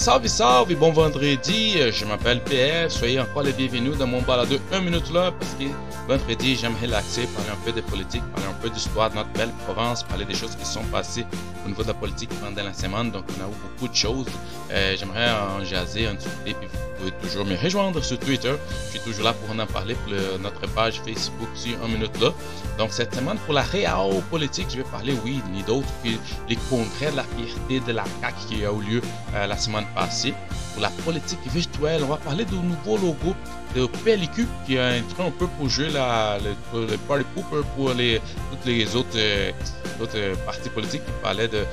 Salve, salve, bon vendredi, je m'appelle PS, soyez encore les bienvenus dans mon balado 1 minute là, parce que vendredi, j'aime relaxer, parler un peu de politique, parler un peu d'histoire de notre belle province, parler des choses qui sont passées au niveau de la politique pendant la semaine, donc on a eu beaucoup de choses. Euh, J'aimerais en jaser, en discuter, puis pouvez toujours me rejoindre sur Twitter, je suis toujours là pour en parler pour notre page Facebook sur 1 minute là. Donc cette semaine, pour la réelle politique, je vais parler, oui, ni d'autre que les congrès de la fierté de la CAQ qui a eu lieu euh, la semaine passée. Pour la politique virtuelle, on va parler du nouveau logo de PLQ qui a entré un peu pour jouer la, le, le party pooper pour les, toutes les autres, euh, autres partis politiques qui parlaient de,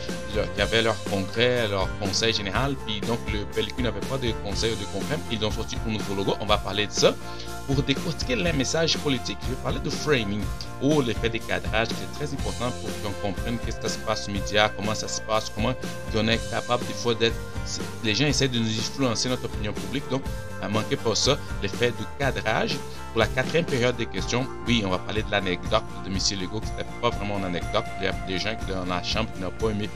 qui avaient leur congrès, leur conseil général, puis donc le PLQ n'avait pas de conseil ou de congrès, ils ont sorti un nouveau logo. On va parler de ça. Pour décortiquer les messages politiques, je vais parler de framing ou l'effet des cadrages, qui est très important pour qu'on comprenne qu'est-ce qui se passe aux médias, comment ça se passe, comment on est capable des fois d'être. Les gens essaient de nous influencer notre opinion publique, donc ne manquez pas ça, l'effet du cadrage. Pour la quatrième période des questions, oui, on va parler de l'anecdote de M. Legault, qui n'était pas vraiment une anecdote. Il y a des gens qui dans la chambre qui n'ont pas aimé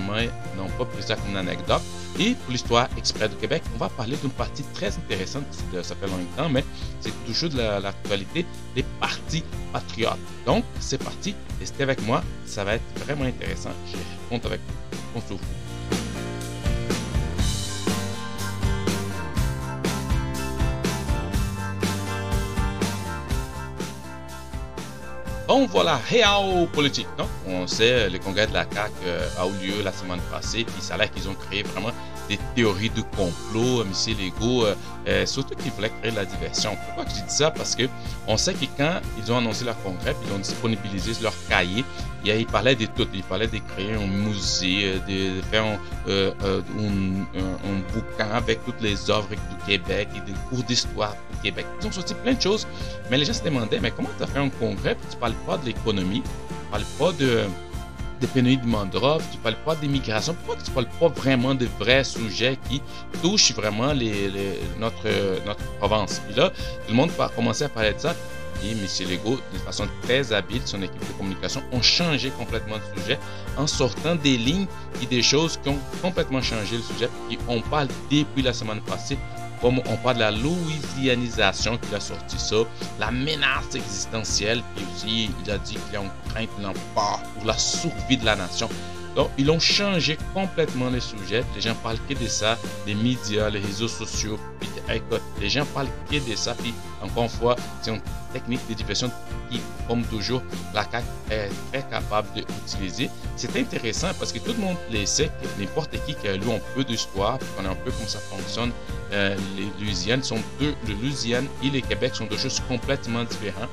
vraiment, n'ont pas pris ça comme une anecdote. Et pour l'histoire exprès du Québec, on va parler d'une partie très intéressante, ça fait longtemps, mais c'est toujours de l'actualité, des partis patriotes. Donc, c'est parti, restez avec moi, ça va être vraiment intéressant. Je compte avec vous. On se Bon, voilà, réel politique. Non? On sait, le congrès de la CAQ euh, a eu lieu la semaine passée, puis ça a l'air qu'ils ont créé vraiment des théories de complot, M. Legault, euh, euh, surtout qu'ils voulaient créer la diversion. Pourquoi je dis ça? Parce que on sait que quand ils ont annoncé leur congrès, ils ont disponibilisé leur cahier, il, ils parlaient de tout. Ils parlaient de créer un musée, de, faire un, euh, bouquin avec toutes les œuvres du Québec et des cours d'histoire du Québec. Ils ont sorti plein de choses, mais les gens se demandaient, mais comment tu as fait un congrès, puis tu parles pas de l'économie, tu parles pas de des pénuries de main-d'œuvre, tu parles pas d'immigration, pourquoi tu parles pas vraiment de vrais sujets qui touchent vraiment notre, notre province? Puis là, tout le monde a commencé à parler de ça. Et M. Legault, de façon très habile, son équipe de communication ont changé complètement le sujet en sortant des lignes et des choses qui ont complètement changé le sujet. Et on parle depuis la semaine passée comme on parle de la louisianisation qu'il a sorti ça, la menace existentielle, puis aussi il a dit qu'il y a une crainte, une pour la survie de la nation. Donc, ils ont changé complètement les sujets. Les gens parlent que de ça, les médias, les réseaux sociaux. Écoute, les gens parlent que de ça. Puis, encore une fois, c'est une technique de diversion qui, comme toujours, la CAQ est très capable d'utiliser. C'est intéressant parce que tout le monde le sait n'importe qui qui a lu un peu d'histoire, qu'on a un peu comment ça fonctionne, euh, les Louisianes sont deux, le Louisiane et le Québec sont deux choses complètement différents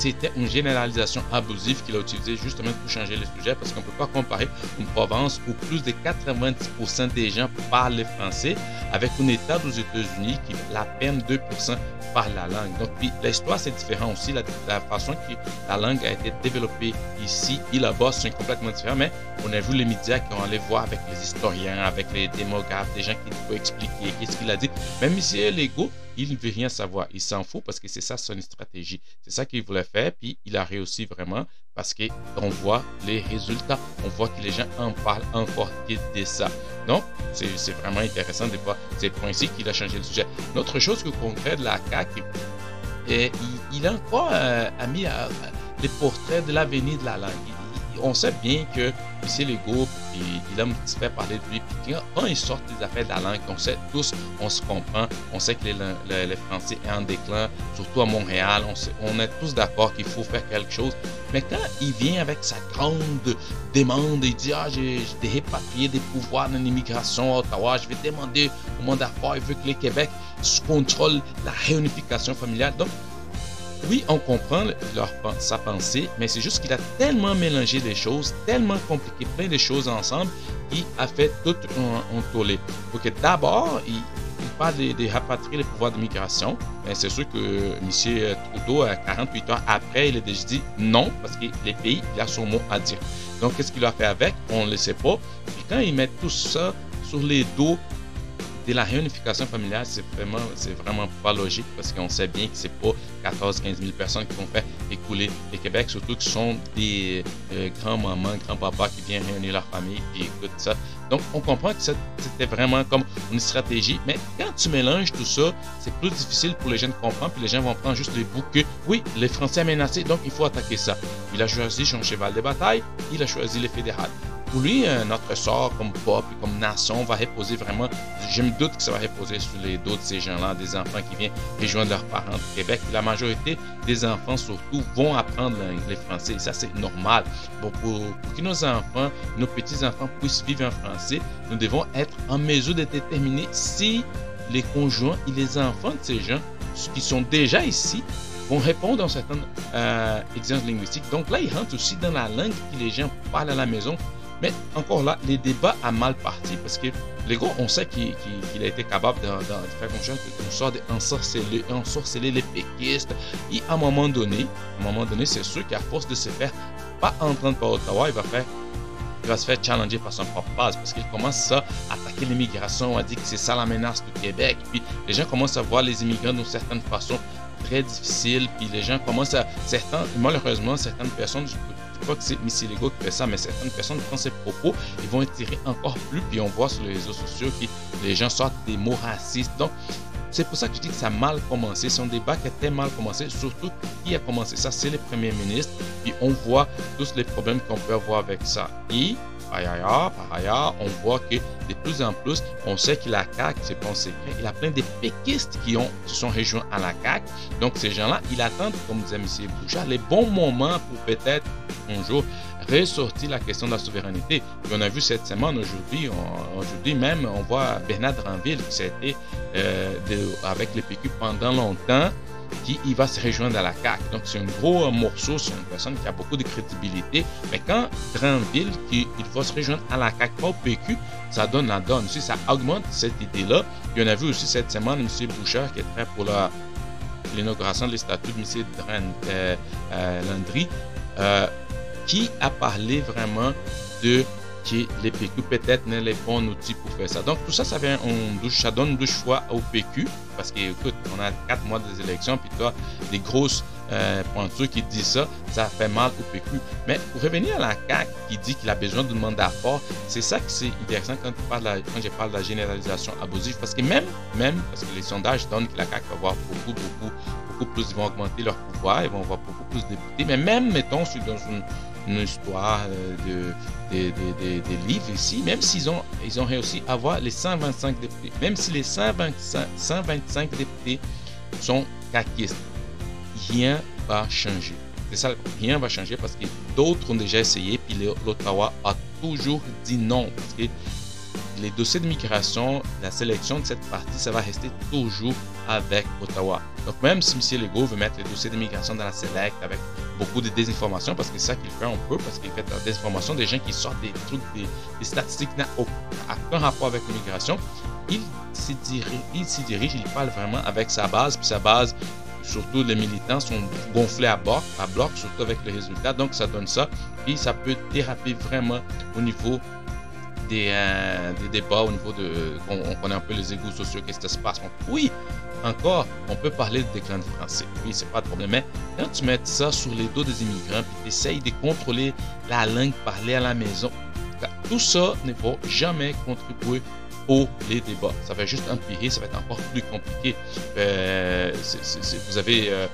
c'était une généralisation abusive qu'il a utilisée justement pour changer le sujet parce qu'on ne peut pas comparer une province où plus de 90% des gens parlent le français avec un État aux États-Unis qui la peine 2% parle la langue. Donc, l'histoire, c'est différent aussi. La, façon que la langue a été développée ici et là-bas, c'est complètement différent. Mais on a vu les médias qui ont allé voir avec les historiens, avec les démographes, des gens qui peuvent expliquer qu'est-ce qu'il a dit. Même ici, l'ego, il ne veut rien savoir. Il s'en fout parce que c'est ça son stratégie. C'est ça qu'il voulait faire, puis il a réussi vraiment parce qu'on voit les résultats. On voit que les gens en parlent encore de ça. Donc, c'est vraiment intéressant de voir. C'est pour ainsi qu'il a changé le sujet. L'autre chose que congrès de la CAQ, et il, il a encore euh, mis euh, les portraits de l'avenir de la langue on sait bien que ici les groupes, il aime fait parler de lui. Puis quand ils sortent des affaires de la langue, on sait tous, on se comprend, on sait que le, français est en déclin, surtout à Montréal, on, sait, on est tous d'accord qu'il faut faire quelque chose. Mais quand il vient avec sa grande demande, il dit, ah, j'ai répatrié des pouvoirs dans l'immigration à Ottawa, je vais demander au monde d'affaires, il veut que le Québec contrôle la réunification familiale. Donc, oui, on comprend leur, sa pensée, mais c'est juste qu'il a tellement mélangé les choses, tellement compliqué plein de choses ensemble, qu'il a fait tout un, un tollé. Donc d'abord, il, parle de, de, rapatrier les pouvoirs d'immigration, mais c'est sûr que M. Trudeau, 48 ans après, il a déjà dit non, parce que les pays, il a son mot à dire. Donc qu'est-ce qu'il a fait avec? On ne le sait pas. Et quand ils mettent tout ça sur les dos de la réunification familiale, c'est vraiment, c'est vraiment pas logique parce qu'on sait bien que c'est pas 14-15 000 personnes qui vont faire écouler le Québec, surtout que ce sont des euh, grands-mamans, grands-papas qui viennent réunir leur famille et écoutent ça. Donc, on comprend que c'était vraiment comme une stratégie, mais quand tu mélanges tout ça, c'est plus difficile pour les gens de comprendre, puis les gens vont prendre juste les bouts que, oui, les Français menacés, donc il faut attaquer ça. Il a choisi son cheval de bataille, il a choisi les fédérales pour lui, euh, notre sort comme peuple, comme nation, va reposer vraiment, je me doute que ça va reposer sur les dos de ces gens-là, des enfants qui viennent rejoindre leurs parents du Québec. La majorité des enfants, surtout, vont apprendre les français. Ça, c'est normal. Bon, pour, que nos enfants, nos petits-enfants puissent vivre en français, nous devons être en mesure de déterminer si les conjoints et les enfants de ces gens qui sont déjà ici vont répondre à certaines euh, exigences linguistiques. Donc là, ils rentrent aussi dans la langue que les gens parlent à la maison. Mais encore là, les débats a mal parti parce que gars, on sait qu'il a été capable de, faire quelque chose, de sorte d'ensorceler les péquistes. Et à un moment donné, à un moment donné, c'est sûr qu'à force de se faire pas entendre par Ottawa, il va faire se faire challenger par son propre base parce qu'il commence à attaquer l'immigration, à dire que c'est ça la menace du Québec. Puis les gens commencent à voir les immigrants d'une certaine façon très difficile. Puis les gens commencent à. Certains, malheureusement, certaines personnes, que c'est Missy Lego qui fait ça, mais certaines personnes prennent ces propos ils vont étirer encore plus. Puis on voit sur les réseaux sociaux que les gens sortent des mots racistes. Donc, c'est pour ça que je dis que ça a mal commencé. C'est un débat qui a très mal commencé. Surtout qui a commencé ça, c'est le Premier ministre. Puis on voit tous les problèmes qu'on peut avoir avec ça. Et par ailleurs, on voit que de plus en plus, on sait que la CAQ, c'est pas secret, il y a plein de péquistes qui, ont, sont rejoints à la CAQ. Donc, ces gens-là, ils attendent, comme disait M. Bouchard, les bons moments pour peut-être un jour ressortir la question de la souveraineté. Et on a vu cette semaine, aujourd'hui, aujourd'hui même, on voit Bernard Ranville qui s'est été euh, avec les PQ pendant longtemps qui il va se rejoindre à la CAQ. Donc, c'est un gros morceau, c'est une personne qui a beaucoup de crédibilité. Mais quand Granville, qui, il va se rejoindre à la CAQ, pas au PQ, ça donne la donne. Si ça augmente cette idée-là. En a vu aussi cette semaine M. Bouchard qui est prêt pour l'inauguration des statuts de M. Euh, euh, Landry, euh, qui a parlé vraiment de que les PQ peut-être n'est les bons outils pour faire ça. Donc tout ça, ça, vient, on ça donne deux choix au PQ parce que écoute, on a quatre mois des élections, puis toi, des grosses euh, pointures qui disent ça, ça fait mal au PQ. Mais pour revenir à la CAQ qui dit qu'il a besoin d'un mandat fort, c'est ça que c'est intéressant quand, tu parles quand je parle de la généralisation abusive, parce que même, même, parce que les sondages donnent que la CAQ va avoir beaucoup, beaucoup, beaucoup plus, ils vont augmenter leur pouvoir, ils vont avoir beaucoup plus de députés, mais même, mettons, dans une une histoire euh, de, des livres ici, même s'ils ont, ils ont réussi à avoir les 125 députés, même si les 125, 125 députés sont caquistes, rien va changer. C'est ça, rien va changer parce que d'autres ont déjà essayé, puis l'Ottawa a toujours dit non. Parce que les dossiers de migration, la sélection de cette partie, ça va rester toujours avec Ottawa. Donc même si M. Legault veut mettre les dossiers d'immigration dans la Select avec beaucoup de désinformation, parce que c'est ça qu'il fait un peu, parce qu'il fait de la désinformation des gens qui sortent des trucs, des, statistiques n'ont aucun rapport avec l'immigration, il s'y dirige, dirige, il parle vraiment avec sa base, puis sa base, surtout les militants, sont gonflés à bord, à bloc, surtout avec les résultats. Donc ça donne ça, et ça peut déraper vraiment au niveau des, euh, des, débats au niveau de. On, connaît un peu les égouts sociaux, qu'est-ce qui se passe. oui, encore, on peut parler de déclin du français. Oui, c'est pas de problème. Mais quand tu mets ça sur les dos des immigrants, puis tu essayes de contrôler la langue parlée à la maison, tout ça ne va jamais contribuer au les débats. Ça va juste empirer, ça va être encore plus compliqué. Euh, vous avez. Euh,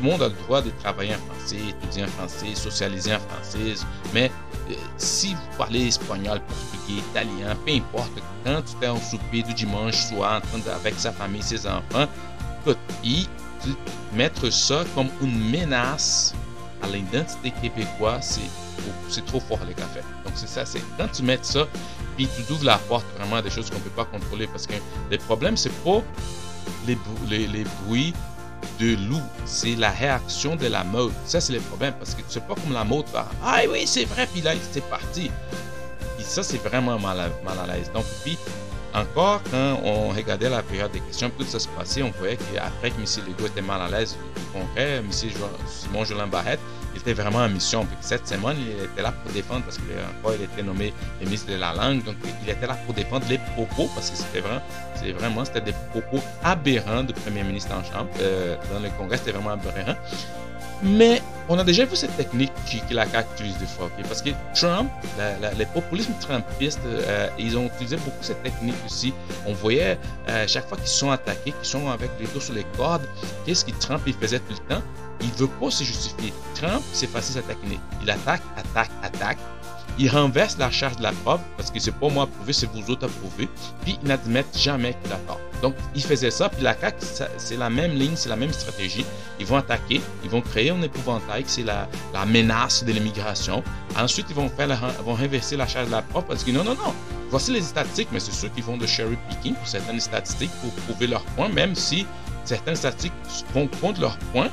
le monde a le droit de travailler en français, étudier en français, socialiser en français, mais euh, si vous parlez espagnol, portugais, italien, peu importe, quand tu es en souper du dimanche soir avec sa famille, ses enfants, écoute, mettre ça comme une menace à l'identité québécoise, c'est trop fort les cafés. Donc c'est ça, c'est quand tu mets ça, puis tu ouvres la porte vraiment à des choses qu'on ne peut pas contrôler parce que le problème, c'est pas les bruits de loup, c'est la réaction de la mode. Ça, c'est le problème parce que c'est pas comme la mode va Ah oui, c'est vrai, puis là, c'est parti. Et ça, c'est vraiment mal à, mal à l'aise. Donc, puis, encore, quand on regardait la période des questions, tout ça se passait, on voyait qu'après que M. Legault était mal à l'aise du congrès, M. Simon Jolin Barrette il était vraiment en mission. cette semaine, il était là pour défendre parce qu'il il était nommé ministre de la langue. Donc, il était là pour défendre les propos parce que c'était vraiment, vraiment, c'était des propos aberrants du premier ministre en chambre. Euh, dans le Congrès, c'était vraiment aberrant. Mais on a déjà vu cette technique que la CAQ utilise des fois. Parce que Trump, les populismes trumpistes, euh, ils ont utilisé beaucoup cette technique aussi. On voyait euh, chaque fois qu'ils sont attaqués, qu'ils sont avec les dos sur les cordes, qu'est-ce que Trump il faisait tout le temps? Il ne veut pas se justifier. Trump, c'est facile cette technique. Il attaque, attaque, attaque. Il renverse la charge de la preuve parce que c'est pas moi à prouver, c'est vous autres à prouver. Puis il n'admet jamais qu'il a tort. Donc il faisait ça, puis la CAQ, c'est la même ligne, c'est la même stratégie. Ils vont attaquer, ils vont créer un épouvantail, c'est la, la, menace de l'immigration. Ensuite, ils vont faire vont renverser la charge de la preuve parce que non, non, non. Voici les statistiques, mais c'est ceux qui vont de cherry picking pour certaines statistiques pour prouver leur point, même si certaines statistiques vont contre leur point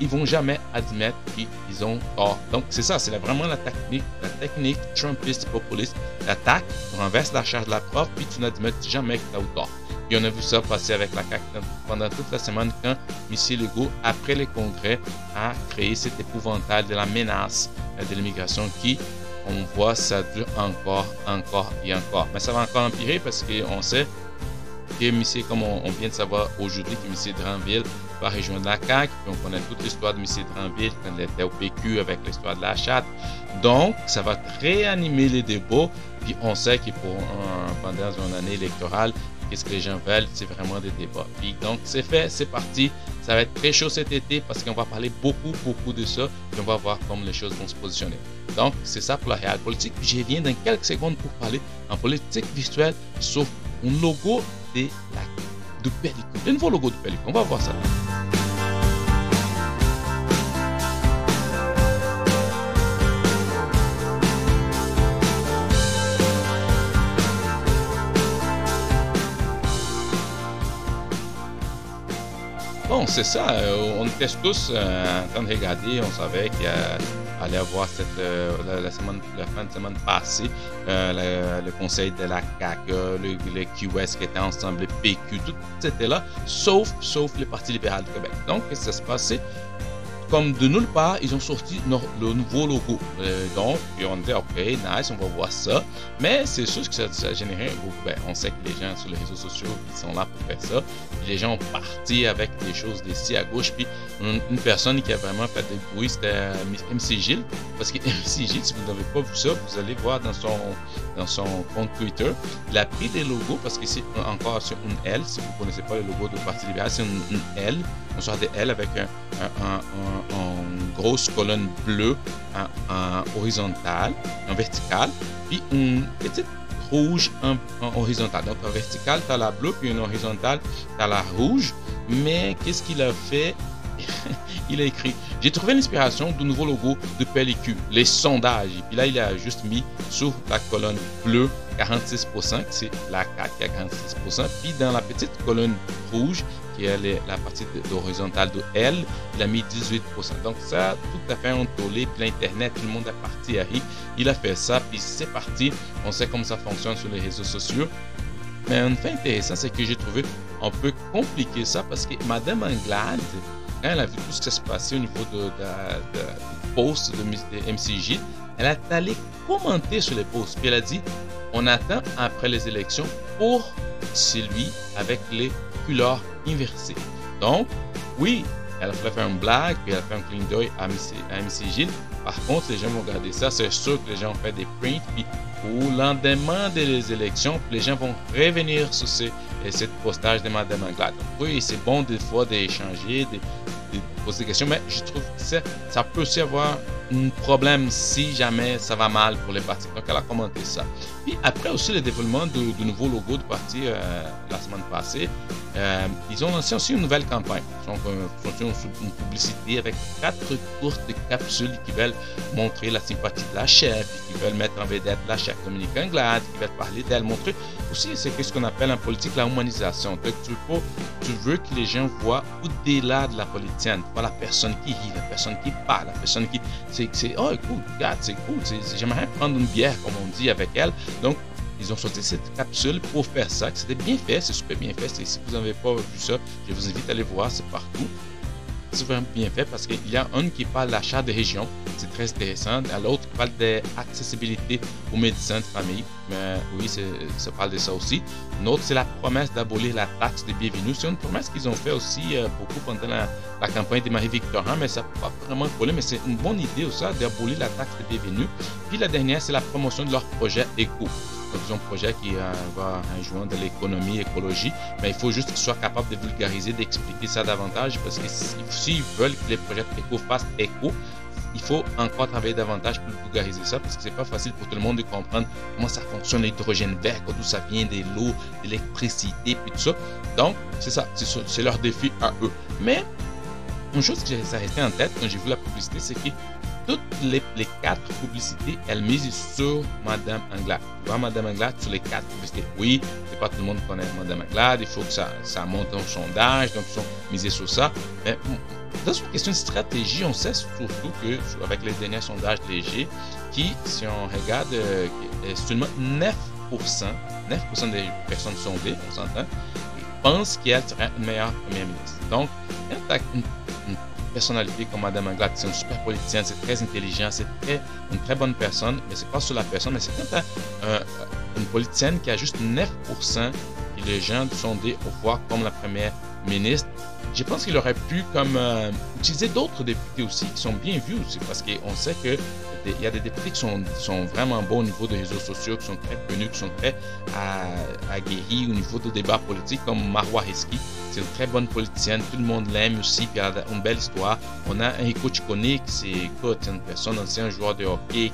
ils vont jamais admettre qu'ils ont tort. Donc, c'est ça, c'est vraiment la technique, la technique Trumpiste populiste. L'attaque, tu renverses la charge de la preuve, puis tu n'admets jamais que tu as tort. Et on a vu ça passer avec la CAQ pendant toute la semaine quand M. Legault, après le congrès, a créé cet épouvantail de la menace euh, de l'immigration qui, on voit, ça dure encore, encore et encore. Mais ça va encore empirer parce qu'on sait que M. comme on, vient de savoir aujourd'hui, que M. Dranville va rejoindre la CAQ. Puis on connaît toute l'histoire de M. Dranville quand il était au PQ avec l'histoire de la chatte. Donc, ça va réanimer les débats. Puis on sait que pour pendant une année électorale, qu'est-ce que les gens veulent, c'est vraiment des débats. Puis donc, c'est fait, c'est parti. Ça va être très chaud cet été parce qu'on va parler beaucoup, beaucoup de ça. Et on va voir comment les choses vont se positionner. Donc, c'est ça pour la réelle politique. Je viens dans quelques secondes pour parler en politique virtuelle, sauf un logo de la, de Pellicule. Le nouveau logo de Pellicule. On va voir ça. C'est ça. Euh, on était tous euh, en train de regarder. On savait qu'il allait avoir cette, euh, la, fin de semaine passée le, conseil de la CAC, le, le, QS qui était ensemble, le PQ, tout était là, sauf, sauf le Parti libéral du Québec. Donc, qu'est-ce qui s'est passé? Comme de nulle part, ils ont sorti le nouveau logo. Euh, donc, on dit, OK, nice, on va voir ça. Mais c'est sûr que ça, a généré ben, on sait que les gens sur les réseaux sociaux, ils sont là pour faire ça. les gens ont parti avec des choses d'ici à gauche. Puis, une, personne qui a vraiment fait des bruits, c'était euh, MC Gilles. Parce que MC Gilles, si vous n'avez pas vu ça, vous allez voir dans son, dans son compte Twitter, il a pris des logos parce que c'est encore sur une L. Si vous ne connaissez pas le logo du Parti libéral, c'est une L on sort des L avec une grosse colonne bleue en, horizontale, en verticale, puis une petite rouge en, horizontale. Donc en verticale, tu as la bleue, puis en horizontale, tu as la rouge. Mais qu'est-ce qu'il a fait? Il a écrit J'ai trouvé l'inspiration du nouveau logo de Pellicule, les sondages. Et puis là, il a juste mis sur la colonne bleue 46%, c'est la CAQ qui a 46%. Puis dans la petite colonne rouge, qui est la partie horizontale de L, il a mis 18%. Donc ça, tout à fait tollé. Puis l'Internet, tout le monde est parti à. Il a fait ça, puis c'est parti. On sait comment ça fonctionne sur les réseaux sociaux. Mais un fait intéressant, c'est que j'ai trouvé un peu compliqué ça parce que Madame Anglade, quand elle a vu tout ce qui s'est passé au niveau de, de, post de, MCJ, elle est allée commenter sur les posts. Puis elle a dit on attend après les élections pour celui avec les inversées. Donc, oui, elle a fait une blague, puis elle fait un clin d'œil à MC, Par contre, les gens vont regarder ça. C'est sûr que les gens ont fait des prints, puis au lendemain des élections, les gens vont revenir sur ce, postage de Madame Anglade. oui, c'est bon des fois d'échanger, de, de, poser des questions, mais je trouve que ça, ça peut aussi avoir un problème si jamais ça va mal pour les partis. Donc, elle a commenté ça. Puis après aussi le développement du, nouveau logo du parti euh, la semaine passée, euh, ils ont lancé aussi une nouvelle campagne. Ont fait une, publicité avec quatre courtes capsules qui veulent montrer la sympathie de la chef, qui veulent mettre en vedette la chef Dominique Anglade, qui veulent parler d'elle, montrer aussi c'est ce qu'on appelle en politique la humanisation. Donc tu veux, tu veux que les gens voient au-delà de la politicienne, pas la personne qui rit, la personne qui parle, la personne qui c'est oh écoute, regarde, c'est cool, j'aimerais prendre une bière comme on dit avec elle. Donc ils ont sorti cette capsule pour faire ça. C'était bien fait, c'est super bien fait. Si vous n'avez pas vu ça, je vous invite à aller voir, c'est partout. C'est vraiment bien fait parce qu'il y a un qui parle de l'achat de régions, c'est très intéressant. L'autre qui parle d'accessibilité aux médecins de famille, oui, ça parle de ça aussi. L'autre, c'est la promesse d'abolir la taxe de bienvenue. C'est une promesse qu'ils ont fait aussi euh, beaucoup pendant la, campagne de Marie-Victorin, mais ça n'a pas vraiment collé, mais c'est une bonne idée aussi d'abolir la taxe de bienvenue. Puis la dernière, c'est la promotion de leur projet éco. Ont un projet qui euh, va rejoindre l'économie, l'écologie, mais il faut juste qu'ils soient capables de vulgariser, d'expliquer ça davantage, parce que s'ils veulent que les projets éco fassent éco, il faut encore travailler davantage pour vulgariser ça parce que c'est pas facile pour tout le monde de comprendre comment ça fonctionne l'hydrogène vert, d'où ça vient des l'eau, de l'électricité, puis tout ça. Donc, c'est ça, c'est leur défi à eux. Mais, une chose qui s'est restée en tête quand j'ai vu la publicité, c'est que toutes les, quatre publicités, elles misent sur Madame Anglade. Tu vois Madame Anglade sur les quatre publicités. Oui, c'est pas tout le monde connaît Madame Anglade, il faut que ça, ça monte en sondage, donc ils sont misés sur ça. Mais dans une question de stratégie, on sait surtout que, avec les derniers sondages légers, qui, si on regarde, euh, seulement 9%, 9% des personnes sondées, on s'entend, pensent qu'elle serait une meilleure première ministre. Donc, une personnalité comme Madame Anglade, c'est une super politicienne, c'est très intelligent, c'est très, une très bonne personne, mais c'est pas sur la personne, mais c'est quand une politicienne qui a juste 9% que les gens sondés au voir comme la première ministre, je pense qu'il aurait pu comme euh, utiliser d'autres députés aussi qui sont bien vus aussi parce qu'on sait que il y a des députés qui sont, sont, vraiment bons au niveau des réseaux sociaux, qui sont très connus, qui sont très aguerris au niveau des débats politiques, comme Marwa Heski. C'est une très bonne politicienne, tout le monde l'aime aussi, puis elle a une belle histoire. On a Enrico Ciccone, qui c'est une personne, ancien joueur de hockey,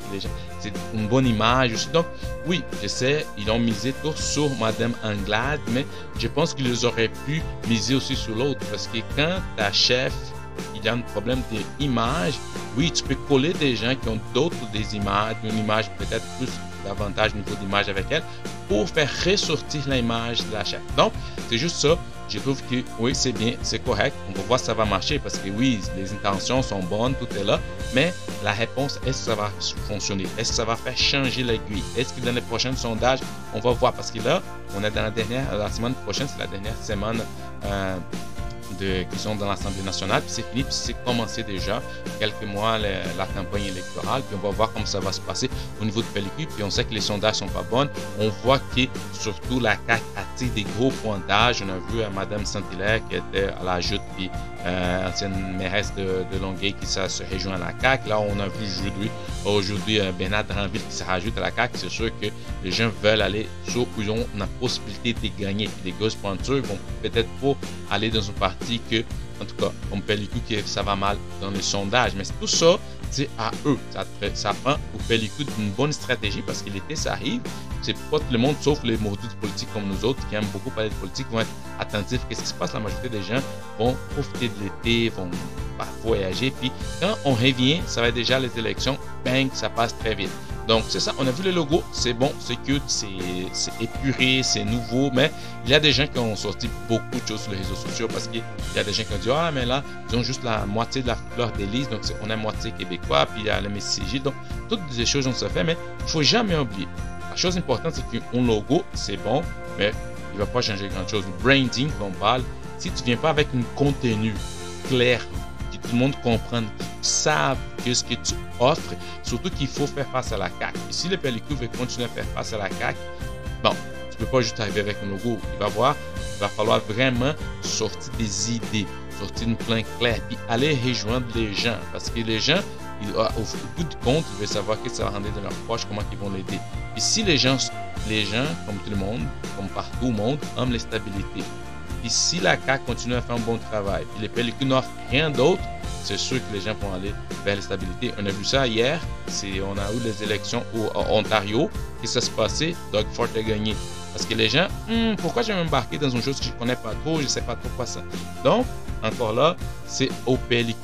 c'est une bonne image aussi. Donc, oui, je sais, ils ont misé tout sur Madame Anglade, mais je pense qu'ils auraient pu miser aussi sur l'autre, parce que quand ta chef il a un problème d'image, oui, tu peux coller des gens qui ont d'autres des images, une image peut-être plus davantage au niveau d'image avec elle, pour faire ressortir l'image de la chef. Donc, c'est juste ça. Je trouve que oui, c'est bien, c'est correct. On va voir si ça va marcher parce que oui, les intentions sont bonnes, tout est là. Mais la réponse, est-ce que ça va fonctionner? Est-ce que ça va faire changer l'aiguille? Est-ce que dans les prochains sondages, on va voir? Parce que là, on est dans la dernière, la semaine prochaine, c'est la dernière semaine euh, qui sont dans l'Assemblée nationale. Puis c'est fini, puis c'est commencé déjà quelques mois la, campagne électorale. Puis on va voir comment ça va se passer au niveau de pellicule. Puis on sait que les sondages sont pas bons. On voit que surtout la CAQ attire des gros pointages. On a vu à Madame Saint-Hilaire qui était à la joute, puis euh, ancienne mairesse de, Longueuil qui ça, se rejoint à la CAQ. Là, on a vu aujourd'hui, aujourd'hui euh, Bernard Dranville qui se rajoute à la CAQ. C'est sûr que les gens veulent aller sur où ils ont la possibilité de gagner. Les grosses pointures vont peut-être pas aller dans un parti que, en tout cas, on peut dire que ça va mal dans les sondages. Mais tout ça, à eux. Ça, prend au pellicule d'une bonne stratégie parce que l'été, ça arrive. C'est pas tout le monde, sauf les maudits politiques comme nous autres qui aiment beaucoup parler de politique, vont être attentifs. Qu'est-ce qui se passe? La majorité des gens vont profiter de l'été, vont voyager. Puis quand on revient, ça va déjà les élections. Bang, ça passe très vite. Donc, c'est ça. On a vu le logo. C'est bon, c'est cute, c'est épuré, c'est nouveau. Mais il y a des gens qui ont sorti beaucoup de choses sur les réseaux sociaux parce qu'il y a des gens qui ont dit Ah, mais là, ils ont juste la moitié de la fleur d'Élise. Donc, on a moitié québécois. Puis il y a le Messie Donc, toutes ces choses, on se fait. Mais il faut jamais oublier. La chose importante, c'est qu'un logo, c'est bon, mais il ne va pas changer grand-chose. Le branding, on parle, si tu viens pas avec un contenu clair, tout le monde comprenne, qu'ils savent ce que tu offres, surtout qu'il faut faire face à la CAQ. Et si le pellicule veut continuer à faire face à la CAQ, bon, tu peux pas juste arriver avec un logo. Il va voir, va falloir vraiment sortir des idées, sortir une plan clair, puis aller rejoindre les gens. Parce que les gens, ah, au, bout du compte, ils veulent savoir qu'est-ce que ça va rendre dans leur poche, comment ils vont l'aider. Et si les gens, les gens, comme tout le monde, comme partout au monde, aiment la stabilité. Et si la CAQ continue à faire un bon travail, et les pellicules n'offrent rien d'autre, c'est sûr que les gens vont aller vers la stabilité. On a vu ça hier. On a eu les élections au, Ontario. Qu'est-ce qui s'est passé? Doug Ford a gagné. Parce que les gens, hmm, pourquoi je vais m'embarquer dans une chose que je ne connais pas trop, je ne sais pas trop quoi ça? Donc, encore là, c'est au PLQ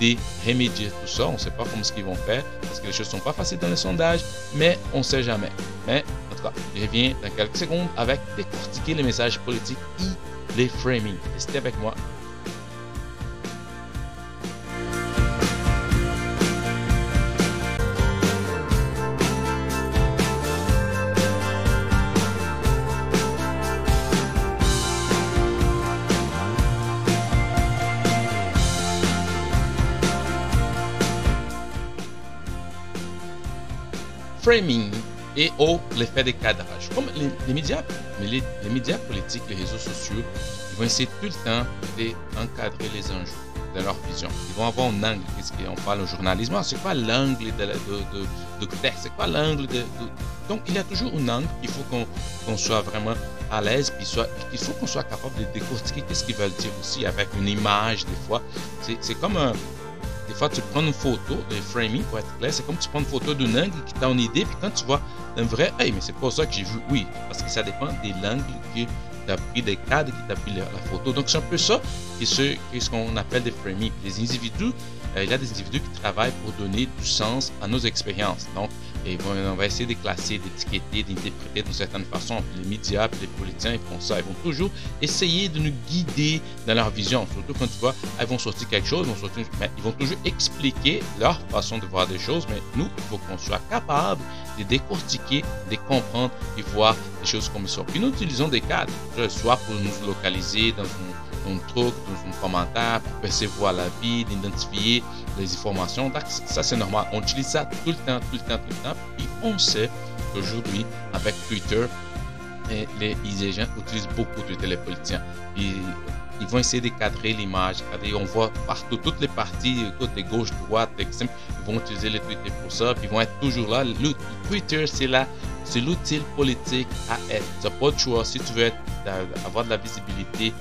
de remédier tout ça. On ne sait pas comment ce qu'ils vont faire parce que les choses ne sont pas faciles dans les sondages, mais on ne sait jamais. Mais en tout cas, je reviens dans quelques secondes avec décortiquer les messages politiques et les framing. Restez avec moi framing et au l'effet de cadrage. Comme les, médias, mais les, médias politiques, les réseaux sociaux, ils vont essayer tout le temps d'encadrer les enjeux de leur vision. Ils vont avoir un angle, qu'est-ce qu'on parle au journalisme, ah, c'est quoi l'angle de, de, texte, c'est quoi l'angle de, Donc il y a toujours un angle qu'il faut qu'on soit vraiment à l'aise, puis il faut qu'on soit capable de décortiquer qu'est-ce qu'ils veulent dire aussi avec une image des fois. C'est comme un fois, tu prends une photo, le framing pour être clair, c'est comme tu prends une photo d'un angle qui t'a une idée, puis quand tu vois un vrai, hey, mais c'est pas ça que j'ai vu. Oui, parce que ça dépend des angles que tu as pris, des cadres qui t'a pris la, photo. Donc, c'est un peu ça qui est ce qu'on appelle des framing. Les individus, euh, il y a des individus qui travaillent pour donner du sens à nos expériences. Donc, et on va essayer de classer, d'étiqueter, d'interpréter d'une certaine façon. les médias, les politiciens, ils font ça. Ils vont toujours essayer de nous guider dans leur vision. Surtout quand tu vois, ils vont sortir quelque chose, ils vont, sortir, mais ils vont toujours expliquer leur façon de voir des choses. Mais nous, il faut qu'on soit capable de décortiquer, de comprendre et voir des choses comme ça. Puis nous utilisons des cadres, soit pour nous localiser dans un un truc, dans un commentaire, pour percevoir la vie, d'identifier les informations. ça, c'est normal. On utilise ça tout le temps, tout le temps, tout le temps. Et on sait qu'aujourd'hui, avec Twitter, les, les gens utilisent beaucoup Twitter, les politiciens. ils vont essayer de cadrer l'image. On voit partout, toutes les parties, côté gauche, droite, extrême, ils vont utiliser les Twitter pour ça. Ils vont être toujours là. Le Twitter, c'est c'est l'outil politique à être. N'as pas de choix. Si tu veux avoir de la visibilité,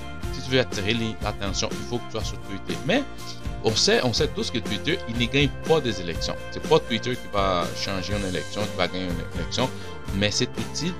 tu veux attirer l'attention, il faut que tu sois sur Twitter. Mais on sait, on sait tous que Twitter, il ne gagne pas des élections. C'est pas Twitter qui va changer une élection, qui va gagner une élection, mais cet outil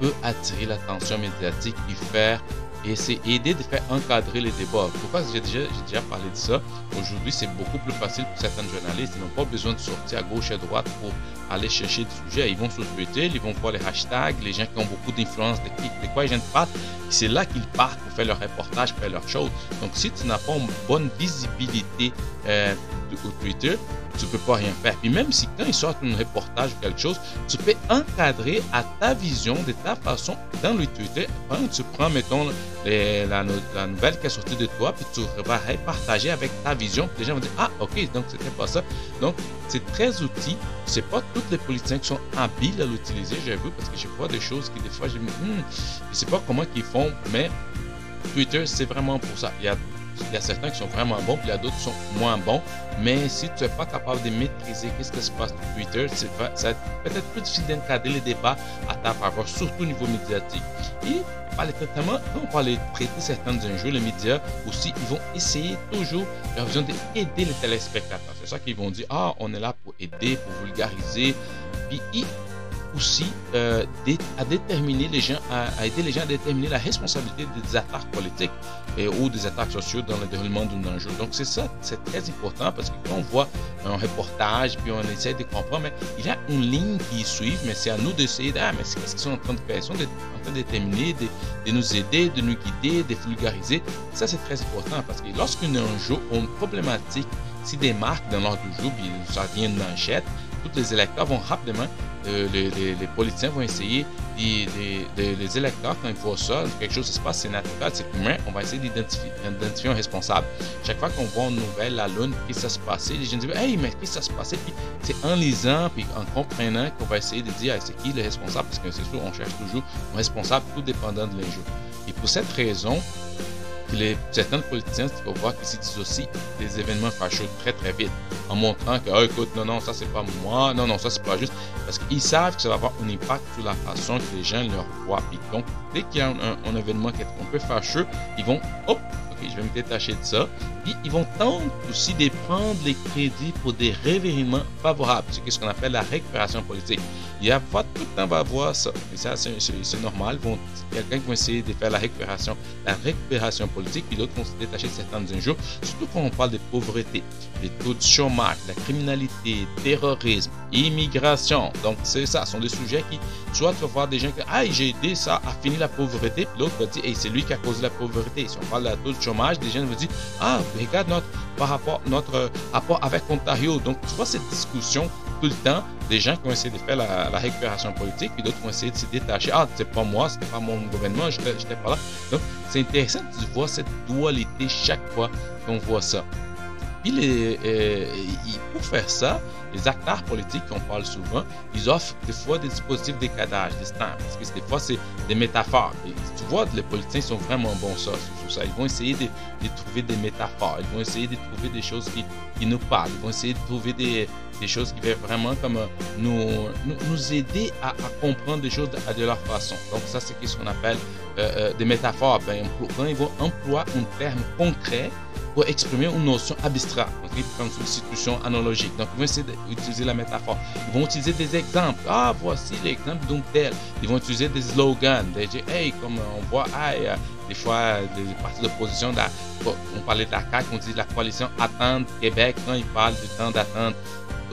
peut attirer l'attention médiatique et faire et c'est aider de faire encadrer les débats. Pourquoi j'ai déjà, déjà parlé de ça? Aujourd'hui, c'est beaucoup plus facile pour certains journalistes. Ils n'ont pas besoin de sortir à gauche et à droite pour aller chercher des sujets. Ils vont sur Twitter, ils vont voir les hashtags, les gens qui ont beaucoup d'influence, de, quoi ils viennent parler. C'est là qu'ils partent pour faire leur reportage, faire leur choses. Donc, si tu n'as pas une bonne visibilité euh, au Twitter, tu peux pas rien faire. Puis même si quand ils sortent un reportage ou quelque chose, tu peux encadrer à ta vision, de ta façon, dans le Twitter. Tu prends, mettons, la, nouvelle qui est sortie de toi, puis tu vas partager avec ta vision. Les gens vont dire, ah, ok, donc c'était pas ça. Donc, c'est très outil. C'est pas tous les politiciens qui sont habiles à l'utiliser, j'avoue, parce que je vois des choses qui, des fois, je me hmm, sais pas comment ils font, mais Twitter, c'est vraiment pour ça. Il il y a certains qui sont vraiment bons, puis il y a d'autres qui sont moins bons. Mais si tu n'es pas capable de maîtriser qu'est-ce qui se passe sur Twitter, ça va être peut-être plus difficile d'encadrer les débats à ta faveur, surtout au niveau médiatique. Et par les traitements, on va les traiter certains enjeux, les médias aussi, ils vont essayer toujours leur vision d'aider les téléspectateurs. C'est ça qu'ils vont dire, ah, on est là pour aider, pour vulgariser. Puis aussi euh, à déterminer les gens, aider les gens à déterminer la responsabilité des attaques politiques ou des attaques sociales dans le déroulement d'un enjeu. Donc c'est ça, c'est très important parce que quand on voit un reportage puis on essaie de comprendre, mais il y a une ligne qui suit, mais c'est à nous d'essayer, ah mais qu'est-ce qu'ils sont en train de faire Ils sont en train de déterminer, de, nous aider, de nous guider, de vulgariser. Ça c'est très important parce que lorsqu'un enjeu ou une problématique s'y démarque dans l'ordre du jour, puis ça devient une tous les électeurs vont rapidement, euh, les, politiciens vont essayer, les, électeurs, quand ils voient ça, quelque chose se passe, c'est naturel, c'est humain, on va essayer d'identifier un responsable. Chaque fois qu'on voit une nouvelle, la lune, qu'est-ce qui se passe, les gens disent, hey, mais qu'est-ce qui se passe? Puis c'est en lisant, puis en comprenant qu'on va essayer de dire, c'est qui le responsable, parce que cherche toujours un responsable, tout dépendant de l'enjeu. Et pour cette raison, les, certains politiciens, tu voir qu'ils se dissocient des événements fâcheux très très vite, en montrant que, oh, écoute, non, non, ça c'est pas moi, non, non, ça c'est pas juste, parce qu'ils savent que ça va avoir un impact sur la façon que les gens leur voient. Puis donc, dès qu'il y a un, événement qui est un peu fâcheux, ils vont, hop, ok, je vais me détacher de ça. Puis ils vont tenter aussi de prendre les crédits pour des révénements favorables, c'est ce qu'on appelle la récupération politique. Il y a pas tout le temps va avoir ça, et ça c'est normal. Vont, quelqu'un qui va essayer de faire la récupération, la récupération politique, puis d'autres vont se détacher de certains enjeux, surtout quand on parle de pauvreté, des taux de chômage, la criminalité, terrorisme, immigration. Donc c'est ça, ce sont des sujets qui, soit tu vas voir des gens qui, ah j'ai aidé ça à finir la pauvreté, puis l'autre va dire, hey, c'est lui qui a causé la pauvreté. Si on parle de taux de chômage, des gens vont dire, ah regarde notre par rapport notre rapport avec Ontario. Donc tu vois cette discussion tout le temps des gens qui vont essayer de faire la, récupération politique, puis d'autres vont essayer de se détacher. Ah, c'est pas moi, c'était pas mon gouvernement, j'étais pas là. Donc, c'est intéressant de voir cette dualité chaque fois qu'on voit ça. Puis, les, euh, pour faire ça, les acteurs politiques qu'on parle souvent, ils offrent des fois des dispositifs de décadage, des stamps, parce que des fois, c'est des métaphores. Et tu vois, les politiciens sont vraiment bons ça, sur ça. Ils vont essayer de, trouver des métaphores, ils vont essayer de trouver des choses qui, nous parlent, ils vont essayer de trouver des, choses qui vont vraiment euh, nous, aider à, comprendre des choses de, leur façon. Donc ça, c'est ce qu'on appelle euh, euh, des métaphores. Ben, ils vont employer un terme concret pour exprimer une notion abstraite. Donc, ils prennent une situation analogique. Donc, ils vont essayer d'utiliser la métaphore. Ils vont utiliser des exemples. Ah, voici l'exemple d'un tel. Ils vont utiliser des slogans. Des hey, comme on voit, ah, des fois, des partis d'opposition, on parlait de la on dit la coalition Attente Québec, quand ils parlent du temps d'attente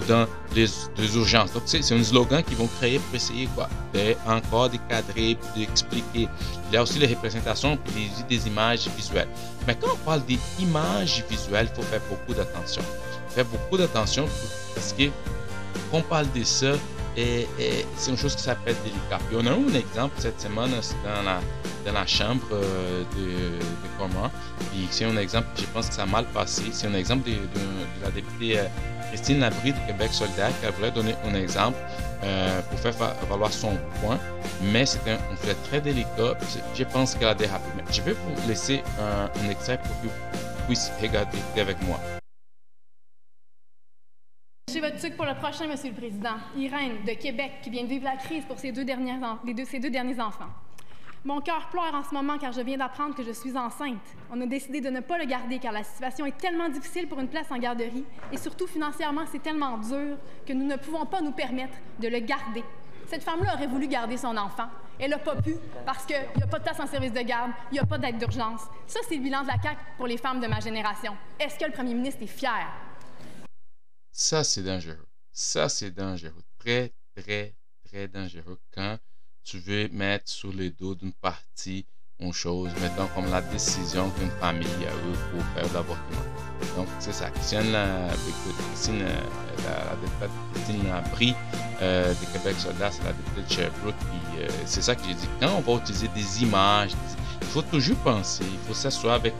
dans les, urgences. Donc, c'est un slogan qu'ils vont créer pour essayer quoi, de encore décadrer, d'expliquer. Il y a aussi les représentations puis des images visuelles. Mais quand on parle des images visuelles, il faut faire beaucoup d'attention. Faire beaucoup d'attention parce que quand on parle de ça, et, c'est une chose qui s'appelle délicat. Puis on a eu un exemple cette semaine dans la, dans la chambre euh, de, de c'est un exemple, je pense que ça a mal passé. C'est un exemple de, de la députée euh, Christine Labrie de Québec solidaire qui voulu donner un exemple euh, pour faire valoir son point, mais c'est un, fait très délicat. Je pense qu'elle a dérapé. Mais je vais vous laisser un, extrait pour que vous puissiez regarder avec moi. J'ai votre truc pour le prochain, Monsieur le Président. Irène, de Québec, qui vient de vivre la crise pour ses deux derniers enfants. Mon cœur pleure en ce moment car je viens d'apprendre que je suis enceinte. On a décidé de ne pas le garder car la situation est tellement difficile pour une place en garderie et surtout financièrement c'est tellement dur que nous ne pouvons pas nous permettre de le garder. Cette femme-là aurait voulu garder son enfant. Elle n'a pas pu parce qu'il n'y a pas de place en service de garde, il n'y a pas d'aide d'urgence. Ça, c'est le bilan de la CAQ pour les femmes de ma génération. Est-ce que le premier ministre est fier? Ça, c'est dangereux. Ça, c'est dangereux. Très, très, très dangereux quand tu veux mettre sur le dos d'une partie une chose, mettons comme la décision qu'une famille a eu pour faire l'avortement. Donc, c'est ça. Christine, Christine, la, Christine Labrie euh, de Québec Soldat, c'est la députée de Sherbrooke. Euh, c'est ça que j'ai dit. Quand on va utiliser des images, il faut toujours penser, il faut s'asseoir avec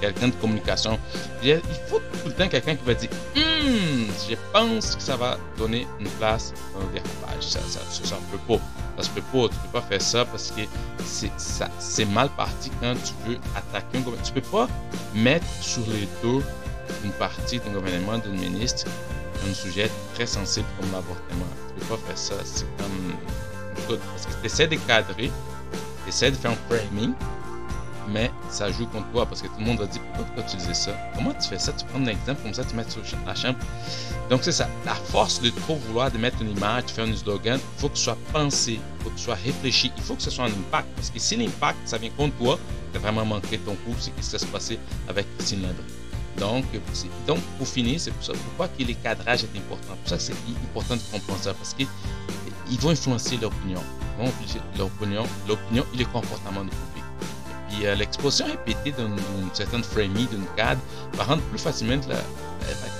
quelqu'un de communication. Il faut tout le temps quelqu'un qui va dire hmm, je pense que ça va donner une place dans le dérapage. Ça, ça, ça, peut pas. Ça se peut pas. Tu peux pas faire ça parce que c'est, mal parti quand tu veux attaquer un gouvernement. Tu peux pas mettre sur les dos une partie d'un gouvernement, d'un ministre, un sujet très sensible comme l'avortement. Tu peux pas faire ça. C'est comme. Parce que tu essaies de cadrer, tu essaies de faire un framing, mais ça joue contre toi parce que tout le monde va dire pourquoi tu utilises ça? Comment tu fais ça? Tu prends un exemple comme ça, tu mets sur la chambre. Donc c'est ça. La force de trop vouloir de mettre une image, de faire un slogan, il faut que ce soit pensé, il faut que ce soit réfléchi, il faut que ce soit un impact. Parce que si l'impact, ça vient contre toi, tu as vraiment manqué ton coup, c'est ce qui s'est passé avec Christine Landry. Donc, donc, pour finir, c'est pour ça pourquoi que les cadrages est important. Pour ça c'est important de comprendre ça, parce qu'ils vont influencer l'opinion. L'opinion, l'opinion et le comportement du public. Puis euh, l'exposition répétée d'une certaine framing, d'une cadre, va rendre plus facilement la,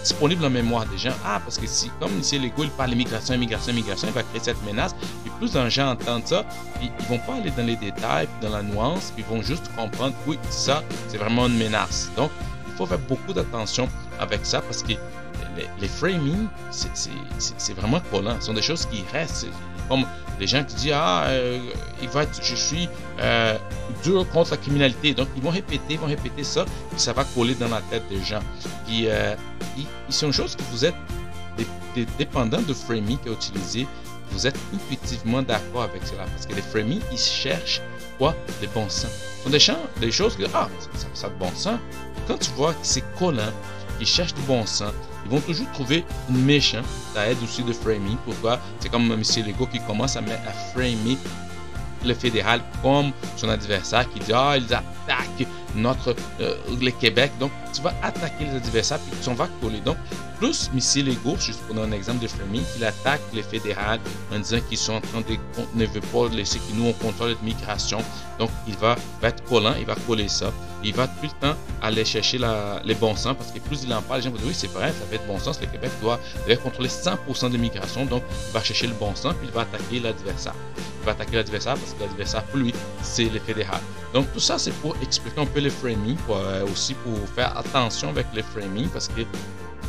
disponible en mémoire des gens. Ah, parce que si, comme ici, l'ego, il parle immigration, immigration, immigration, il va créer cette menace. Puis plus de gens entendent ça, puis ils vont pas aller dans les détails, puis dans la nuance, puis ils vont juste comprendre, oui, ça, c'est vraiment une menace. Donc, il faut faire beaucoup d'attention avec ça parce que les, les framing, c'est vraiment collant. Ce sont des choses qui restent. Comme les gens qui disent Ah, euh, il va je suis euh, dur contre la criminalité. Donc, ils vont répéter, ils vont répéter ça, et ça va coller dans la tête des gens. Puis, euh, c'est une chose que vous êtes dépendant de framing qui est utilisé, vous êtes intuitivement d'accord avec cela. Parce que les framing, ils cherchent quoi? Le bon sens. Ce sont des, choses que, ah, ça, ça, a de bon sens. quand tu vois que c'est collant, qu'ils cherchent du bon sens, ils vont toujours trouver une méchant. Ça aide aussi de framing. Pourquoi? C'est comme M. Legault qui commence à, à framer le fédéral comme son adversaire qui dit Ah, ils attaquent notre, euh, le Québec. Donc, tu vas attaquer les adversaires puis tu vas coller. Donc, plus M. Legault, juste pour donner un exemple de framing, il attaque le fédéral en disant qu'ils sont en train de ne veut pas laisser que nous on contrôle l'immigration. Donc, il va, être collant, il va coller ça. il va tout le temps aller chercher les bons sens parce que plus il en parle, les gens vont dire oui, c'est vrai, ça fait de bon sens. Le Québec doit contrôler 100% de l'immigration, donc il va chercher le bon sens, puis il va attaquer l'adversaire. Il va attaquer l'adversaire parce que l'adversaire pour lui, c'est le fédéral. Donc tout ça, c'est pour expliquer un peu le framing, euh, aussi pour faire attention avec le framing parce que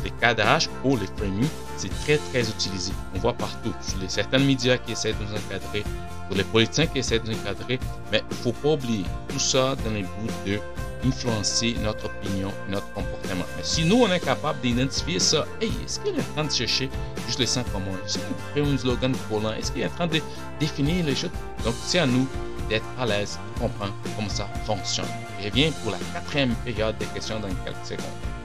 les cadrages pour les framing, c'est très très utilisé. On voit partout, sur les, certains médias qui essaient de nous encadrer, pour les politiciens qui essaient de nous encadrer, mais il ne faut pas oublier tout ça dans les buts de influencer notre opinion, notre comportement. Mais si nous, on est capable d'identifier ça, hey, est-ce qu'il est en train de chercher juste les cinq communs? Est-ce qu'il fait un slogan collant? Est-ce qu'il est en train de définir les choses? Donc, c'est à nous d'être à l'aise, comprendre comment ça fonctionne. Je reviens pour la quatrième période des questions dans quelques secondes.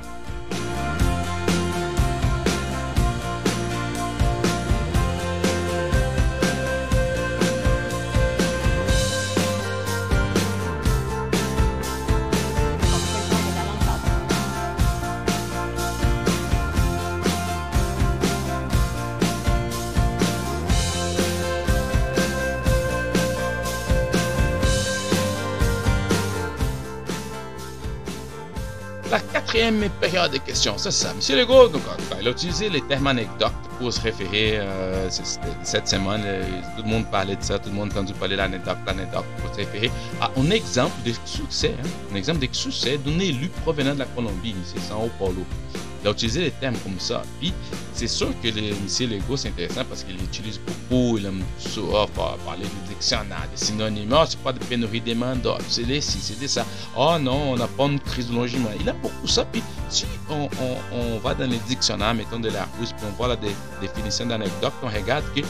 Quatrième période de questions, c'est ça. Monsieur Legault, donc, il a utilisé les termes anecdotes pour se référer. Euh, cette semaine, euh, tout le monde parlait de ça, tout le monde a parler de l'anecdote, l'anecdote pour se référer à un exemple de succès, hein, un exemple de succès d'un élu provenant de la Colombie, c'est Sao Paulo. Il a utilisé les termes comme ça. Puis, c'est sûr que le monsieur Legault, c'est intéressant parce qu'il utilise beaucoup, il aime oh, parler de dictionnaire, des synonymes. Oh, c'est pas de pénurie des main c'est les ci, c'est ça. Oh non, on n'a pas une crise de logement. Il aime beaucoup ça. Puis, si on, on, va dans les dictionnaires, mettons de la Russe, puis on voit la définition d'anecdote, on regarde que,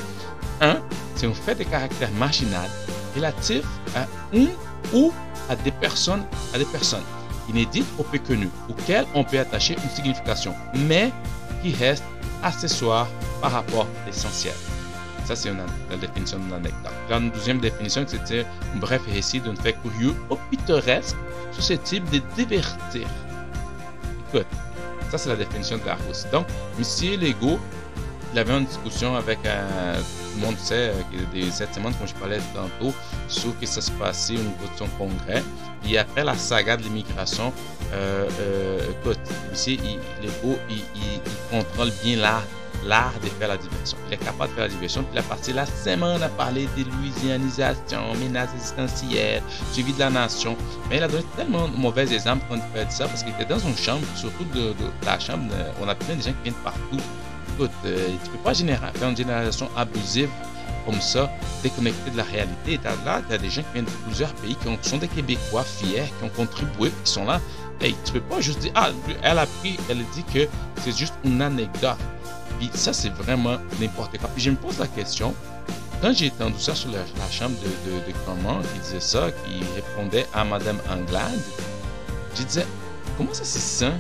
un, c'est un fait de caractère marginal relatif à une ou à des personnes, à des personnes inédite ou peu connue, auquel on peut attacher une signification, mais qui reste accessoire par rapport à l'essentiel. Ça, c'est la définition de l'anecdote. La deuxième définition, c'était un bref récit d'un fait curieux ou pittoresque susceptible de divertir. Écoute, ça, c'est la définition de la. Donc, Monsieur Lego, il avait une discussion avec un, tout le monde sait que cette semaine, comme je parlais tantôt, sur ce qui se passait au niveau de son congrès. Et après la saga de l'immigration, euh, euh, écoute, ici, il, il, il, contrôle bien l'art l'art de faire la diversion. Il est capable de faire la diversion. Puis la partie la semaine a parlé de louisianisation, menaces existentielles, suivi de la nation. Mais il a donné tellement de mauvais exemples quand il fait ça parce qu'il était dans une chambre, surtout de, la chambre, on a plein de gens qui viennent partout. Écoute, euh, tu peux pas générer, faire une génération abusive comme ça, déconnecté de la réalité. Là, il y a des gens qui viennent de plusieurs pays, qui, sont des Québécois fiers, qui ont contribué, qui sont là. Hey, tu peux pas juste dire, ah, elle a pris, elle dit que c'est juste une anecdote. Puis ça, c'est vraiment n'importe quoi. Puis je me pose la question, quand j'ai entendu ça sur la, chambre de, de, comment, qui disait ça, qui répondait à Madame Anglade, je disais, comment ça c'est ça,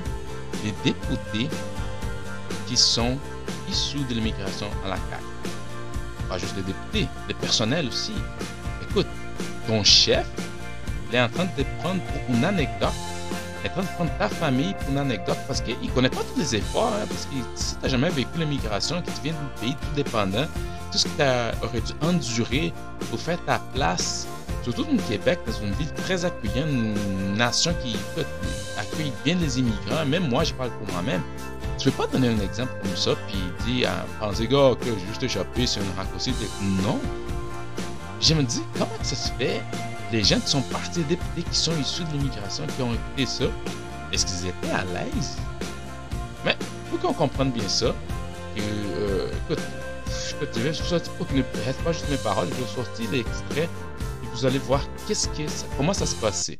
les députés qui sont issus de l'immigration à la CAQ? Juste les députés, les personnels aussi. Écoute, ton chef, il est en train de te prendre pour une anecdote. Il est en train de prendre ta famille pour une anecdote parce qu'il ne connaît pas tous les efforts. Hein, parce que si tu n'as jamais vécu l'immigration, que tu viens d'un pays tout dépendant, tout ce que tu aurais dû endurer pour faire ta place, surtout au Québec, dans une ville très accueillante, une nation qui accueille bien les immigrants, même moi, je parle pour moi-même. Tu peux pas donner un exemple comme ça, puis dire à penser, gars, que j'ai juste échappé sur une raccourci. Non. Je me dis, comment ça se fait? Les gens qui sont partis, des qui sont issus de l'immigration, qui ont écouté ça, est-ce qu'ils étaient à l'aise? Mais, pour qu'on comprenne bien ça, que, euh, écoute, je vais sortir pour que ne reste pas juste mes paroles, je vais sortir l'extrait, et vous allez voir qu'est-ce que ça, comment ça se passait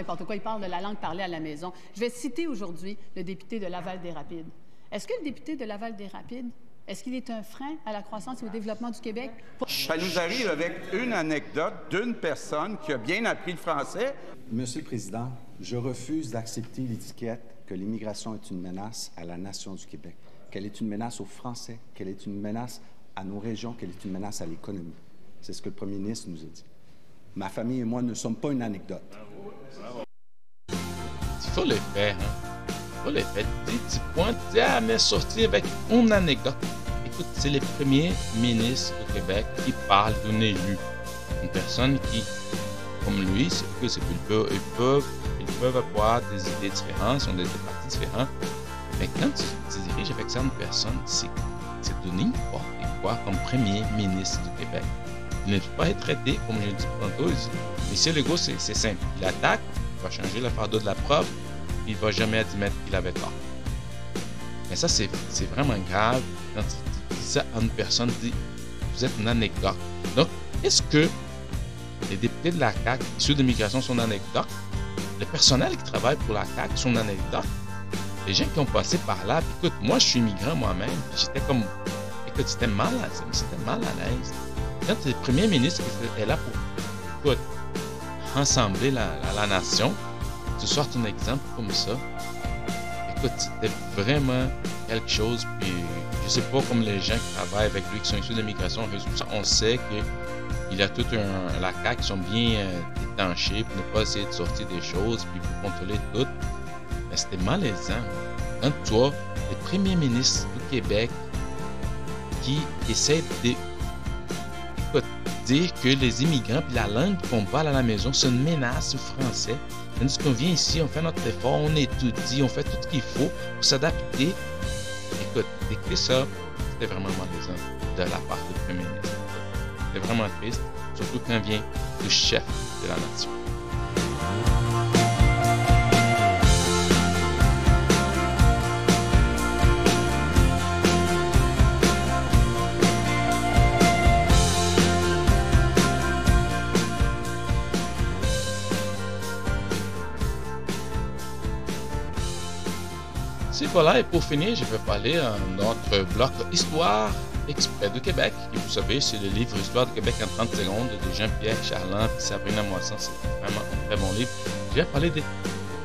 n'importe quoi, il parle de la langue parlée à la maison. Je vais citer aujourd'hui le député de Laval-des-Rapides. Est-ce que le député de Laval-des-Rapides, est-ce qu'il est un frein à la croissance et au développement du Québec? Ça nous arrive avec une anecdote d'une personne qui a bien appris le français. Monsieur le Président, je refuse d'accepter l'étiquette que l'immigration est une menace à la nation du Québec, qu'elle est une menace aux Français, qu'elle est une menace à nos régions, qu'elle est une menace à l'économie. C'est ce que le premier ministre nous a dit. Ma famille et moi ne sommes pas une anecdote. Il faut le faire. Hein? Il faut le faire. Pointes, ah, mais sortir avec une anecdote. Écoute, c'est le premier ministre au Québec qui parle d'un élu. Une personne qui comme lui, c'est que c'est ils peuvent, ils peuvent, ils peuvent avoir des idées différentes, sont des, partis différents. Mais quand tu te diriges avec certaines personnes, c'est donner n'importe quoi comme premier ministre du Québec. Il ne pas être traité, comme je dit tantôt. Monsieur Legault, c'est simple. Il attaque, il va changer le fardeau de la preuve, il ne va jamais admettre qu'il avait tort. Mais ça, c'est vraiment grave quand dis ça à une personne, dit, vous êtes une anecdote. Donc, est-ce que les députés de la CAQ issus de l'immigration sont une anecdote? Le personnel qui travaille pour la CAQ sont une anecdote? Les gens qui ont passé par là, écoute, moi je suis immigrant moi-même, j'étais comme, écoute, c'était mal, c'était mal à l'aise. Le premier ministre était là pour, écoute, rassembler la, nation, tu sortes un exemple comme ça, écoute, c'était vraiment quelque chose, puis je sais pas comme les gens qui travaillent avec lui, qui sont issus de l'immigration, on sait que il a tout un, la CAQ qui sont bien euh, détanchés pour ne pas essayer de sortir des choses, puis pour contrôler tout. Mais c'était malaisant. Quand toi, le premier ministre du Québec, qui essaie de dire que les immigrants et la langue qu'on parle à la maison, c'est une menace au français. Tandis qu'on vient ici, on fait notre effort, on étudie, on fait tout ce qu'il faut pour s'adapter. Écoute, écrit ça, c'était vraiment malaisant de la part du premier ministre. C'était vraiment triste, surtout quand vient le chef de la nation. Voilà, et pour finir, je vais parler de notre bloc Histoire exprès de Québec. Et vous savez, c'est le livre Histoire de Québec en 30 secondes de Jean-Pierre Charland et Sabrina Moisson. C'est vraiment un très bon livre. Je vais parler des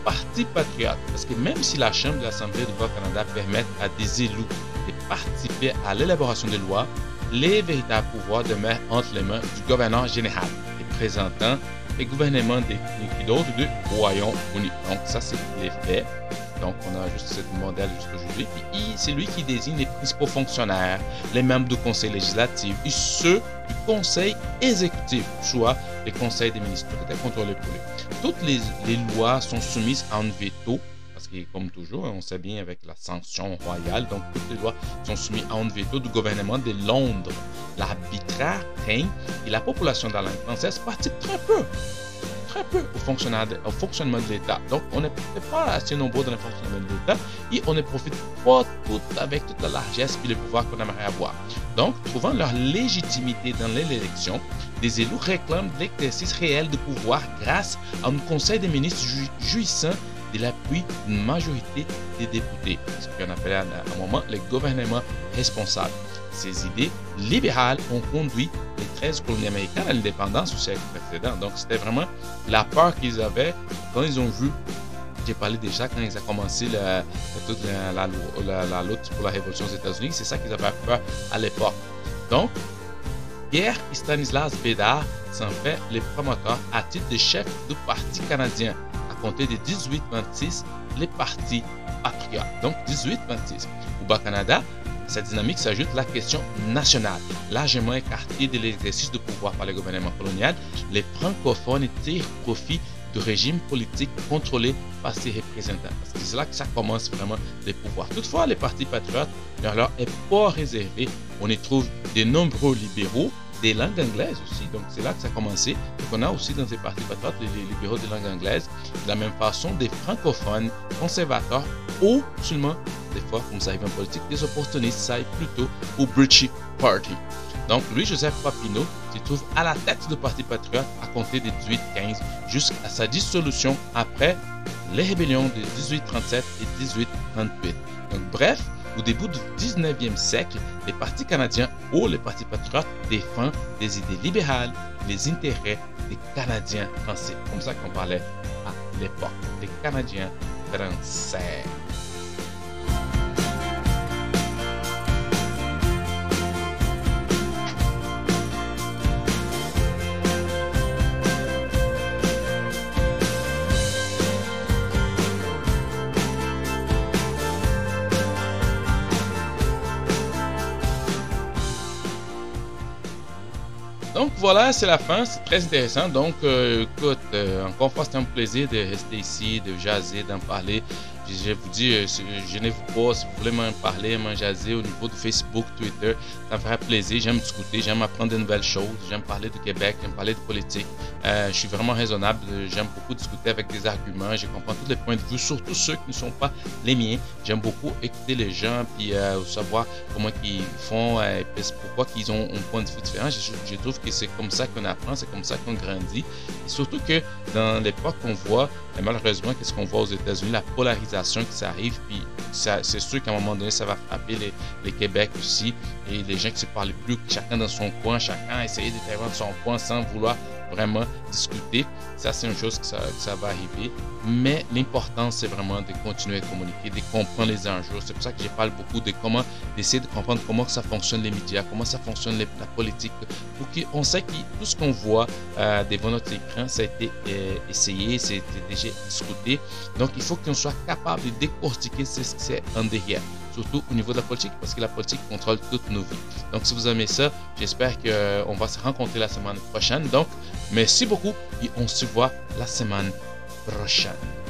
partis patriotes. Parce que même si la Chambre de l'Assemblée du Bas-Canada permet à des élus de participer à l'élaboration des lois, les véritables pouvoirs demeurent entre les mains du gouverneur général, représentant les gouvernements des d'autres du Royaume-Uni. Donc, ça, c'est les faits. Donc, on a juste ce modèle jusqu'aujourd'hui. C'est lui qui désigne les principaux fonctionnaires, les membres du conseil législatif et ceux du conseil exécutif, soit les conseils des ministres, lui. Toutes les, les, lois sont soumises à un veto, parce que, comme toujours, on sait bien avec la sanction royale, donc toutes les lois sont soumises à un veto du gouvernement de Londres. L'arbitraire règne et la population de la langue française participe très peu très peu au fonctionnement de l'État. Donc, on n'est pas assez nombreux dans le fonctionnement de l'État et on ne profite pas tout avec toute la largesse et le pouvoir qu'on aimerait avoir. Donc, trouvant leur légitimité dans l'élection, des élus réclament l'exercice réel de pouvoir grâce à un conseil des ministres jouissant de l'appui d'une majorité des députés, ce qu'on appelle à un moment le gouvernement responsable. Ces idées libérales ont conduit les 13 colonies américaines à l'indépendance au siècle précédent. Donc, c'était vraiment la peur qu'ils avaient quand ils ont vu j'ai parlé déjà quand ils ont commencé la, toute la, lutte pour la révolution aux États-Unis. C'est ça qu'ils avaient peur à l'époque. Donc, Pierre Stanislas Bédard s'en fait le promoteur à titre de chef du Parti canadien. À compter de 1826, les partis patriotes. Donc, 1826. Au Bas-Canada, cette dynamique s'ajoute la question nationale. Largement écartée de l'exercice de pouvoir par le gouvernement colonial, les francophones tirent profit du régime politique contrôlé par ses représentants. C'est là que ça commence vraiment les pouvoirs. Toutefois, les partis patriotes, leur est pas réservé. On y trouve de nombreux libéraux, des langues anglaises aussi. Donc, c'est là que ça a commencé. Donc, on a aussi dans ces partis patriotes les libéraux de langue anglaise. De la même façon, des francophones, conservateurs ou seulement des fois, comme ça arrive en politique, des opportunistes arrive plutôt au British Party. Donc, Louis-Joseph Papineau se trouve à la tête du Parti patriote à compter de 1815 jusqu'à sa dissolution après les rébellions de 1837 et 1838. Donc, bref, au début du 19e siècle, les partis canadiens ou les partis patriotes défendent des idées libérales, les intérêts des Canadiens français. Comme ça qu'on parlait à l'époque, des Canadiens français. Voilà, c'est la fin, c'est très intéressant. Donc écoute, encore une fois, un plaisir de rester ici, de jaser, d'en parler. Je vous dis, euh, je ne vous pas si vous voulez m'en parler, m'en jaser au niveau de Facebook, Twitter. Ça me ferait plaisir. J'aime discuter, j'aime apprendre de nouvelles choses, j'aime parler de Québec, j'aime parler de politique. Euh, je suis vraiment raisonnable, j'aime beaucoup discuter avec des arguments, je comprends tous les points de vue, surtout ceux qui ne sont pas les miens. J'aime beaucoup écouter les gens, puis euh, savoir comment ils font, et pourquoi ils ont un point de vue différent. Je, trouve que c'est comme ça qu'on apprend, c'est comme ça qu'on grandit. Surtout que dans l'époque qu'on voit, malheureusement, qu'est-ce qu'on voit aux États-Unis, la polarisation qui s'arrive, puis c'est sûr qu'à un moment donné, ça va frapper les, les, Québec aussi, et les gens qui se parlent plus, chacun dans son coin, chacun essayer de faire son point sans vouloir vraiment discuter. Ça, c'est une chose que ça, va arriver. Mais l'important, c'est vraiment de continuer à communiquer, de comprendre les enjeux. C'est pour ça que je parle beaucoup de comment, d'essayer de comprendre comment ça fonctionne les médias, comment ça fonctionne la politique. Pour qu'on sait que tout ce qu'on voit euh, devant notre écran, ça a été euh, essayé, ça a été déjà discuté. Donc, il faut qu'on soit capable de décortiquer ce que c'est en derrière surtout au niveau de la politique, parce que la politique contrôle toutes nos vies. Donc, si vous aimez ça, j'espère qu'on euh, va se rencontrer la semaine prochaine. Donc, merci beaucoup et on se voit la semaine prochaine.